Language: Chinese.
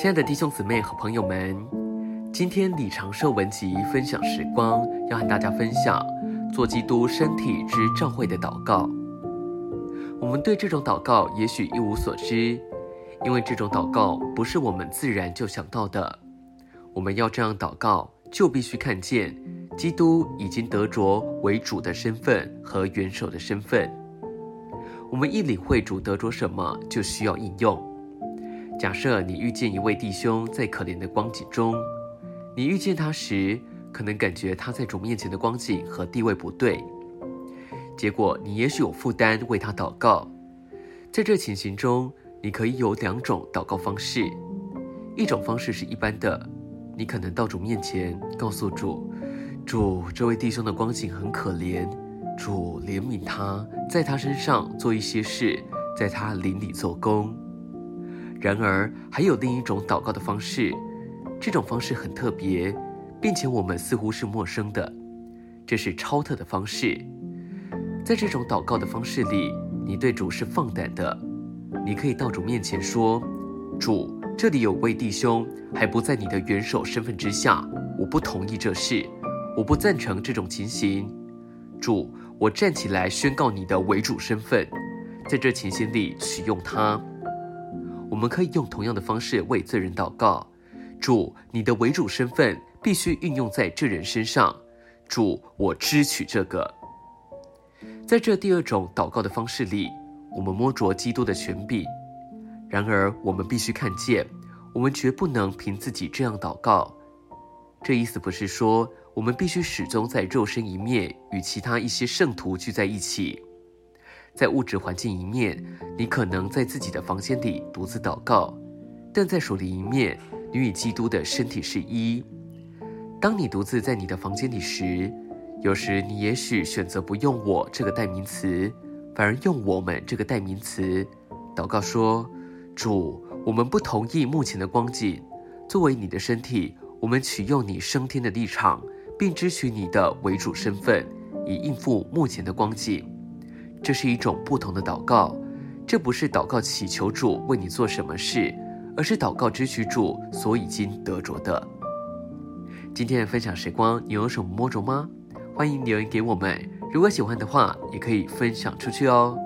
亲爱的弟兄姊妹和朋友们，今天李长寿文集分享时光，要和大家分享做基督身体之召会的祷告。我们对这种祷告也许一无所知，因为这种祷告不是我们自然就想到的。我们要这样祷告，就必须看见基督已经得着为主的身份和元首的身份。我们一领会主得着什么，就需要应用。假设你遇见一位弟兄在可怜的光景中，你遇见他时，可能感觉他在主面前的光景和地位不对，结果你也许有负担为他祷告。在这情形中，你可以有两种祷告方式，一种方式是一般的，你可能到主面前告诉主：“主，这位弟兄的光景很可怜，主怜悯他，在他身上做一些事，在他邻里做工。”然而，还有另一种祷告的方式，这种方式很特别，并且我们似乎是陌生的。这是超特的方式。在这种祷告的方式里，你对主是放胆的，你可以到主面前说：“主，这里有位弟兄还不在你的元首身份之下，我不同意这事，我不赞成这种情形。主，我站起来宣告你的为主身份，在这情形里取用他。”我们可以用同样的方式为罪人祷告：主，你的为主身份必须运用在这人身上。主，我支取这个。在这第二种祷告的方式里，我们摸着基督的权柄。然而，我们必须看见，我们绝不能凭自己这样祷告。这意思不是说我们必须始终在肉身一面与其他一些圣徒聚在一起。在物质环境一面，你可能在自己的房间里独自祷告；但在属灵一面，你与基督的身体是一。当你独自在你的房间里时，有时你也许选择不用“我”这个代名词，反而用“我们”这个代名词，祷告说：“主，我们不同意目前的光景。作为你的身体，我们取用你升天的立场，并支取你的为主身份，以应付目前的光景。”这是一种不同的祷告，这不是祷告祈求主为你做什么事，而是祷告支取主所已经得着的。今天的分享时光，你有什么摸着吗？欢迎留言给我们，如果喜欢的话，也可以分享出去哦。